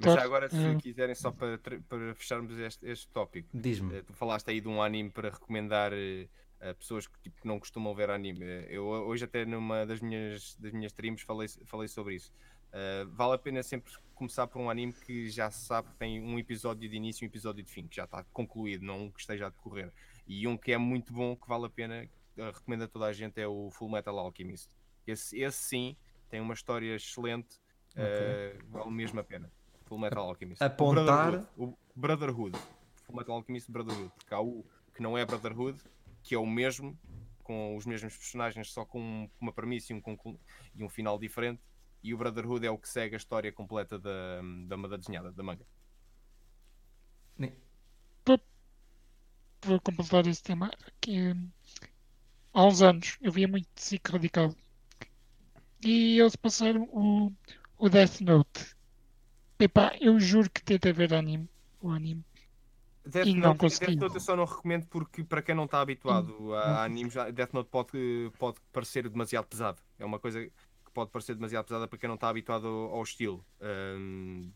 Mas agora, se Eh, quiserem, só para, para fecharmos este, este tópico, Diz-me. eh, tu falaste aí de um anime para recomendar eh, a pessoas que tipo, não costumam ver anime. Eh, Eu hoje, até numa das minhas, das minhas streams, falei, falei sobre isso. Eh, vale a pena sempre começar por um anime que já se sabe que tem um episódio de início e um episódio de fim, que já está concluído, não um que esteja a decorrer. E um que é muito bom, que vale a pena, recomendo a toda a gente, é o Full Metal Alchemist. Esse, esse sim tem uma história excelente, eh, vale mesmo a pena. Full Metal Alchemist. O Apontar- Brotherhood, O Brotherhood. Full Metal Alchemist Brotherhood. Porque há o que não é Brotherhood, que é o mesmo, com os mesmos personagens, só com uma premissa e um, conclu- e um final diferente. E o Brotherhood é o que segue a história completa da, da banda desenhada, da manga. vou completar esse tema. Que, há uns anos eu via muito SIC Radical e eles passaram o, o Death Note. Epá, eu juro que tentei ver anime, o anime. Death E não Note, consegui. Death Note eu só não recomendo porque, para quem não está habituado a, a animes, Death Note pode, pode parecer demasiado pesado. É uma coisa que pode parecer demasiado pesada para quem não está habituado ao, ao estilo. Ahm,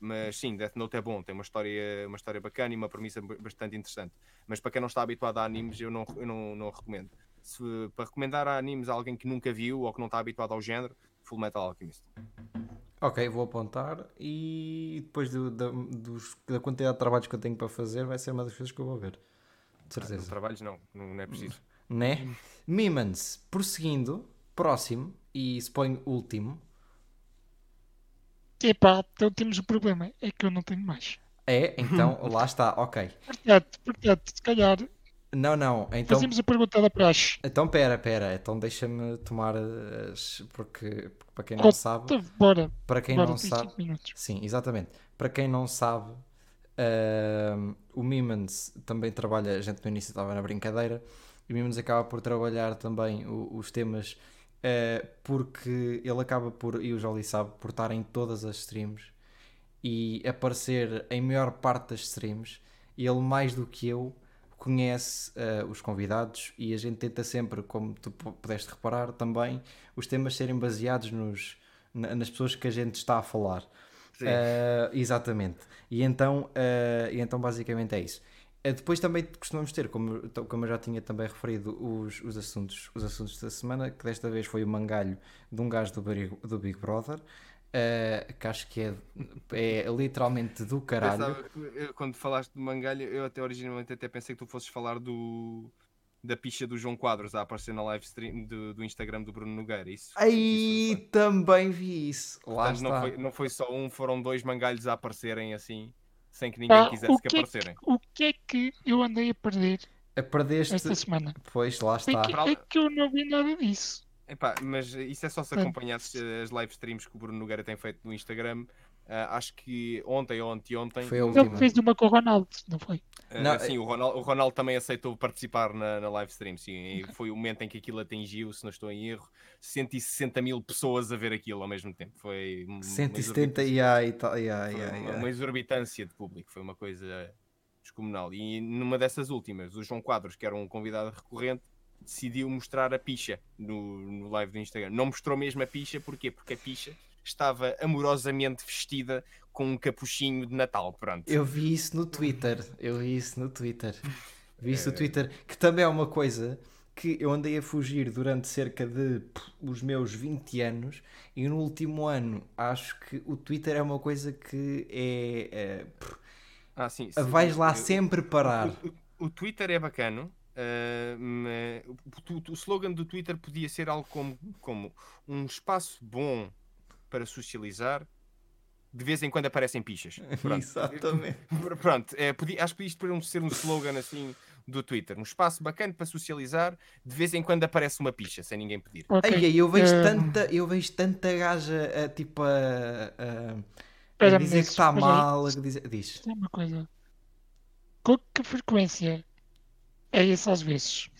mas sim, Death Note é bom, tem uma história, uma história bacana e uma premissa ba- bastante interessante. Mas para quem não está habituado a animes, eu não, eu não, não recomendo. Se, para recomendar a animes a alguém que nunca viu ou que não está habituado ao género, Full Metal Alchemist. Ok, vou apontar e depois do- da, dos- da quantidade de trabalhos que eu tenho para fazer, vai ser uma das coisas que eu vou ver. De Não certeza. trabalhos não, não, não é preciso. Né? Mimans, prosseguindo, próximo e suponho último. Epá, então temos um problema, é que eu não tenho mais. É, então lá está, ok. Portanto, portanto se calhar Não, não. Então, Fazíamos a pergunta da praxe. então pera, pera. Então deixa-me tomar as. Porque, para quem não Oh, sabe. Bora. Para quem bora, não sabe. 5 minutos. Sim, exatamente. Para quem não sabe, ahm, o Mimans também trabalha, a gente no início estava na brincadeira, e o Mimans acaba por trabalhar também o- os temas, eh, porque ele acaba por, e o Jolly sabe, por estar em todas as streams e aparecer em maior parte das streams, e ele mais do que eu conhece eh, os convidados e a gente tenta sempre, como tu pu- pudeste reparar também, os temas serem baseados nos, na- nas pessoas que a gente está a falar. Eh, exatamente. E então, e então basicamente é isso. Eh, depois também costumamos ter, como, então, como eu já tinha também referido, os, os, assuntos, os assuntos da semana, que desta vez foi o mangalho de um gajo do, Big- do Big Brother, eh, que acho que é, é literalmente do caralho. Pensava eu, quando falaste do mangalho, eu até originalmente até pensei que tu fosses falar do da picha do João Quadros a aparecer na live stream do, do Instagram do Bruno Nogueira. Isso, Aí isso também vi isso. Lá Portanto, não está. foi, não foi só um, foram dois mangalhos a aparecerem assim, sem que ninguém Pá, quisesse o, que que é aparecerem. que, o que é que eu andei a perder A perdeste. esta semana? Pois, lá É está. que, é que eu não vi nada disso. Epá, mas isso é só se Sim. acompanhasses as live streams que o Bruno Nogueira tem feito no Instagram. Ah, acho que ontem ou anteontem. Foi a Ele última. fez uma com o Ronaldo, não foi? Não, sim, o Ronaldo, o Ronaldo também aceitou participar na, na live stream. Sim, e foi o momento em que aquilo atingiu, se não estou em erro, 160 mil pessoas a ver aquilo ao mesmo tempo. Foi um- uma 170 exorbitância- e ai, tal, e ai, foi ai, uma, ai. uma exorbitância de público, foi uma coisa descomunal. E numa dessas últimas, o João Quadros, que era um convidado recorrente, decidiu mostrar a picha no, no live do Instagram. Não mostrou mesmo a picha, porquê? Porque a picha estava amorosamente vestida com um capuchinho de Natal. Pronto. Eu vi isso no Twitter. Eu vi isso no Twitter. Vi isso no É. Twitter. Que também é uma coisa que eu andei a fugir durante cerca de pff, os meus 20 anos e no último ano acho que o Twitter é uma coisa que é. é pff, Ah, sim, sim. vais lá Eu- sempre parar. O, o- o Twitter é bacano. ah, o, o- o slogan do Twitter podia ser algo como, como um espaço bom para socializar. De vez em quando aparecem pichas. Pronto. Exatamente. Pr- Pronto, é, podia- acho que isto podia ser um slogan assim do Twitter. Um espaço bacana para socializar. De vez em quando aparece uma picha, sem ninguém pedir. Ok. Ai, ai, eu vejo eh, tanta, eu vejo tanta gaja a, tipo a, a- a dizer que está mal, a dizer, diz. uma coisa. Com que frequência é isso às vezes?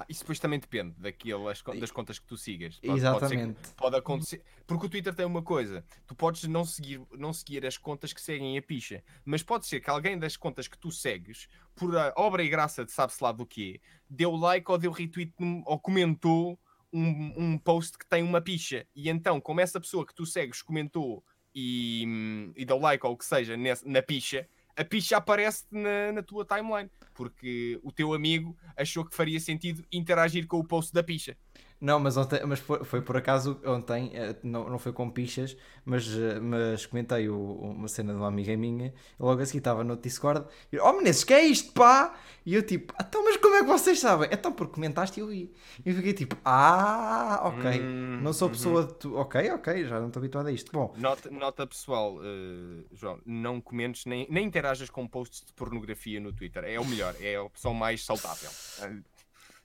Ah, isso depois também depende daquelas, das contas que tu sigas. Pode- pode ser Exatamente. Pode acontecer. Porque o Twitter tem uma coisa: tu podes não seguir, não seguir as contas que seguem a picha, mas pode ser que alguém das contas que tu segues, por obra e graça de sabe-se lá do quê, deu like ou deu retweet ou comentou um, um post que tem uma picha. E então, como essa pessoa que tu segues comentou e, hum, e deu like ou o que seja nesse- na picha, a picha aparece na, na tua timeline. Porque o teu amigo achou que faria sentido interagir com o post da picha. Não, mas, ontem, mas foi, foi por acaso ontem, eh, não, não foi com pichas, mas, eh, mas comentei o- uma cena de uma amiga minha, logo assim estava no Discord, e oh Menezes, que é isto, pá? E eu tipo, então, mas é que vocês sabem? Então, porque comentaste e eu vi. E eu fiquei tipo, ah, ok, Hum, não sou uhum. pessoa de tu, ok, ok, já não estou habituado a isto. Bom, Nota, nota pessoal, eh, João, não comentes nem, nem interajas com posts de pornografia no Twitter. É o melhor, é a opção mais saudável. Eh,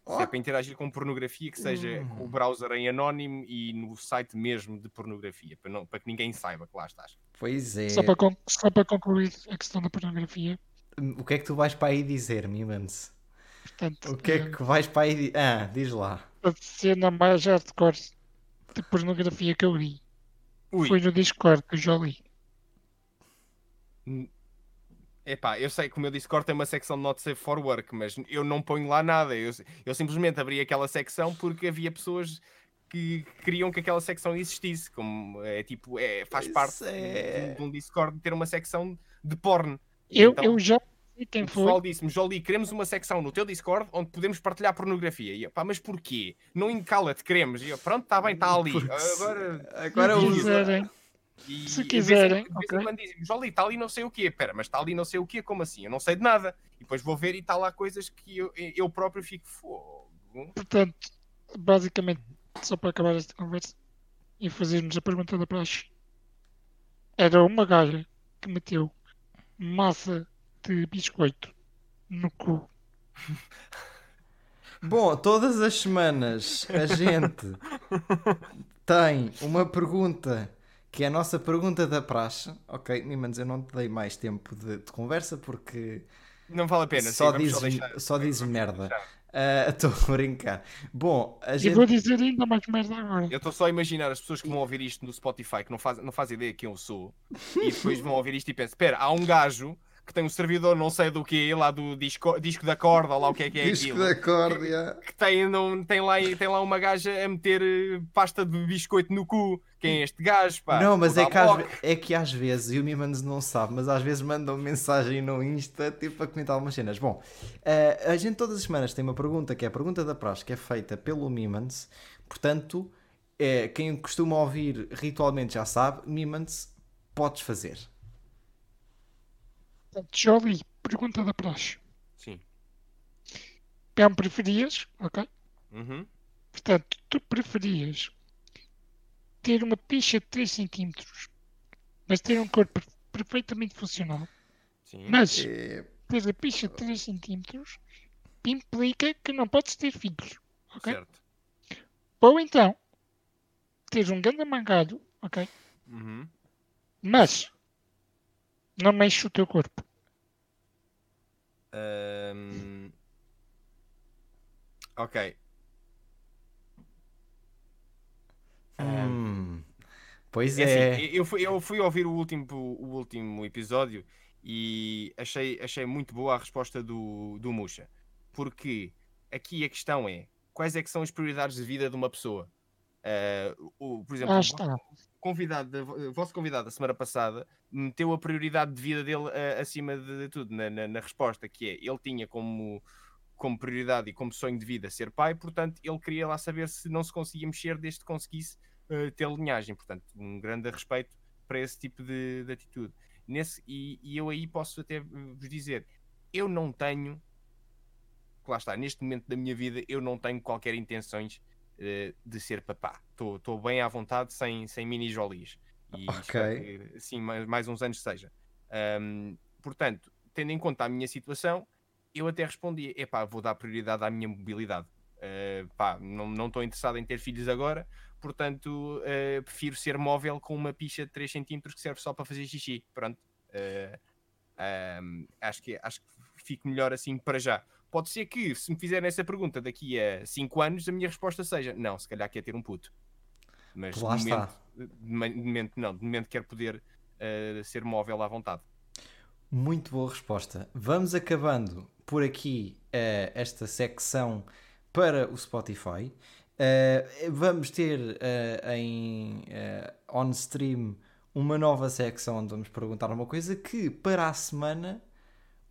Se é para interagir com pornografia, que seja com o browser em anónimo e no site mesmo de pornografia, para, não, para que ninguém saiba que lá estás. pois é. Só, para con- só para concluir a questão da pornografia. O que é que tu vais para aí dizer, Mimans? Portanto, O que é que vais para aí? Ah, diz lá. a cena mais hardcore de pornografia que eu vi Ui, foi no Discord que eu já li. epá, eu sei que o meu Discord tem uma secção Not Safe for Work, mas eu não ponho lá nada. Eu, eu simplesmente abri aquela secção porque havia pessoas que queriam que aquela secção existisse. Como é tipo, é, faz parte é. de, de um Discord ter uma secção de porn. Eu, Então, eu já sei quem O foi. pessoal disse-me, Jolie, queremos uma secção no teu Discord onde podemos partilhar pornografia. E eu, pá, mas porquê? Não encala-te, queremos. E eu, pronto, está bem, está ali. Agora. Agora Se usa. quiserem, E, Se e quiserem, de vez em- de vez ok. em quando dizem, Jolie, está ali não sei o quê. Pera, mas está ali não sei o quê, como assim? Eu não sei de nada. E depois vou ver e está lá coisas que eu, eu próprio fico fogo. portanto, basicamente, só para acabar esta conversa e fazermos a pergunta da praxe, era uma gaja que meteu massa de biscoito no cu Bom, todas as semanas a gente tem uma pergunta que é a nossa pergunta da praxe. Ok, Mimans, eu não te dei mais tempo de, de conversa porque Não vale a pena. só sim, dizes, deixar- só dizes merda. Ah, Estou a brincar. Bom, a gente. vou dizer ainda mais merda agora. Eu estou só a imaginar as pessoas que vão ouvir isto no Spotify que não fazem não fazem ideia quem eu sou e depois vão ouvir isto e pensam: espera, há um gajo que tem um servidor não sei do que, lá do disco, disco da corda, ou lá o que é que é Disco aquilo. da corda. que tem, não, tem, lá, tem lá uma gaja a meter eh, pasta de biscoito no cu. Quem é este gajo, pá? Não, mas é que, às, é que às vezes, e o Mimans não sabe, mas às vezes mandam mensagem no Insta, tipo, a comentar algumas cenas. Bom, eh, a gente todas as semanas tem uma pergunta, que é a pergunta da praxe, que é feita pelo Mimans. Portanto, é, quem costuma ouvir ritualmente já sabe, Mimans, podes fazer. Portanto, Jolie, pergunta da praxe. Sim. Pão preferias, ok? Uhum. Portanto, tu preferias ter uma picha de 3 cm, mas ter um corpo perfeitamente funcional, Sim. mas É, ter a picha de 3 cm implica que não podes ter filhos, ok? Certo. Ou então, teres um grande mangalho, ok? Uhum. Mas não mexe o teu corpo. Ahm, Ok. hum, pois É é. assim, eu, fui, eu fui ouvir o último, o último episódio e achei, achei muito boa a resposta do, do Muxa. Porque aqui a questão é quais é que são as prioridades de vida de uma pessoa? Ah, o, por exemplo, Ah, está. convidado, da- o vosso convidado da semana passada meteu a prioridade de vida dele ah, acima de tudo na, na- na resposta, que é ele tinha como, como prioridade e como sonho de vida ser pai, portanto ele queria lá saber se não se conseguia mexer desde que conseguisse ah, ter linhagem. Portanto, um grande respeito para esse tipo de, de atitude. Nesse, e, e eu aí posso até vos dizer, eu não tenho, lá está, neste momento da minha vida, eu não tenho qualquer intenções de ser papá. Estou bem à vontade sem, sem mini jolis. E Ok. espero que, sim, mais, mais uns anos seja. Ahm, portanto, tendo em conta a minha situação, eu até respondi: epá, vou dar prioridade à minha mobilidade. Eh, pá, não estou interessado em ter filhos agora, portanto, eh, prefiro ser móvel com uma picha de 3 cm que serve só para fazer xixi. Pronto. Eh, ahm, acho, que, acho que fico melhor assim para já. Pode ser que, se me fizerem essa pergunta daqui a 5 anos, a minha resposta seja: não, se calhar quer ter um puto. Mas Lá de momento, de mo- de momento não, de momento quero poder eh, ser móvel à vontade. Muito boa resposta. Vamos acabando por aqui eh, esta secção para o Spotify. Eh, vamos ter eh, em on stream uma nova secção onde vamos perguntar uma coisa que para a semana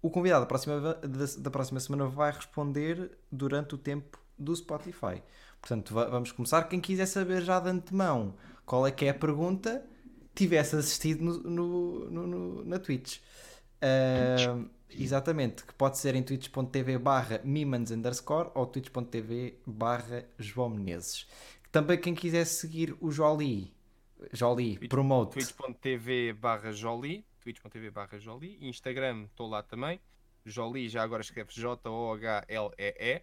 o convidado da próxima, da, da próxima semana vai responder durante o tempo do Spotify. Portanto, va- vamos começar. Quem quiser saber já de antemão qual é que é a pergunta, tivesse assistido no, no- no- no- na Twitch. Ah, exatamente, que pode ser em twitch.tv barra mimans underscore ou twitch.tv barra João Menezes. Também quem quiser seguir o Jolie, Jolie, Twitch- promote. twitch.tv barra Jolie, twitch.tv barra Jolie, Instagram estou lá também, Jolie já agora escreve J-O-H-L-E-E,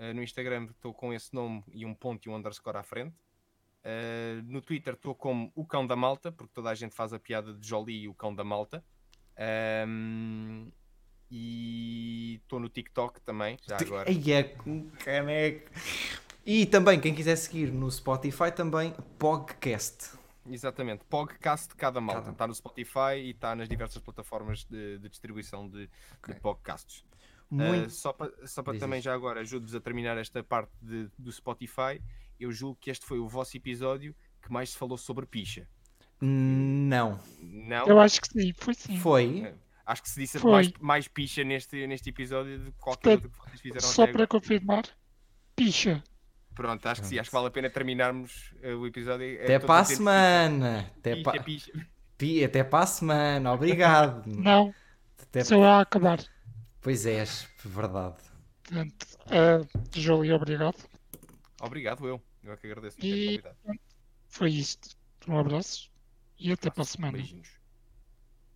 Eh, no Instagram estou com esse nome e um ponto e um underscore à frente, Eh, no Twitter estou como o Cão da Malta, porque toda a gente faz a piada de Jolie e o Cão da Malta, Ahm, e estou no TikTok também, já agora. Ai, é com caneco. E também, quem quiser seguir no Spotify, também Podcast. Exatamente, podcast de cada malta. Cada- Está no Spotify e está nas diversas plataformas de, de distribuição de, Ok. de podcasts. Muito. Uh, só para só Diz também já agora ajudo-vos a terminar esta parte de- do Spotify, eu julgo que este foi o vosso episódio que mais se falou sobre picha. Não. Não? Eu acho que sim, foi sim. Foi. Acho que se disse Foi. mais, mais picha neste, neste episódio de qualquer outro que vocês fizeram Só até para agora. confirmar, picha. Pronto, acho que sim, acho que vale a pena terminarmos uh, o episódio. é Até todos para a semana. Até Picha, pa... picha. Pi, Até para a semana. Obrigado. Não, Até... só a acabar. Pois és, verdade. Portanto, uh, Jolie, obrigado. Obrigado, eu. Eu é que agradeço por ter E convidado. foi isto. Um abraço e até para a semana. Beijinhos.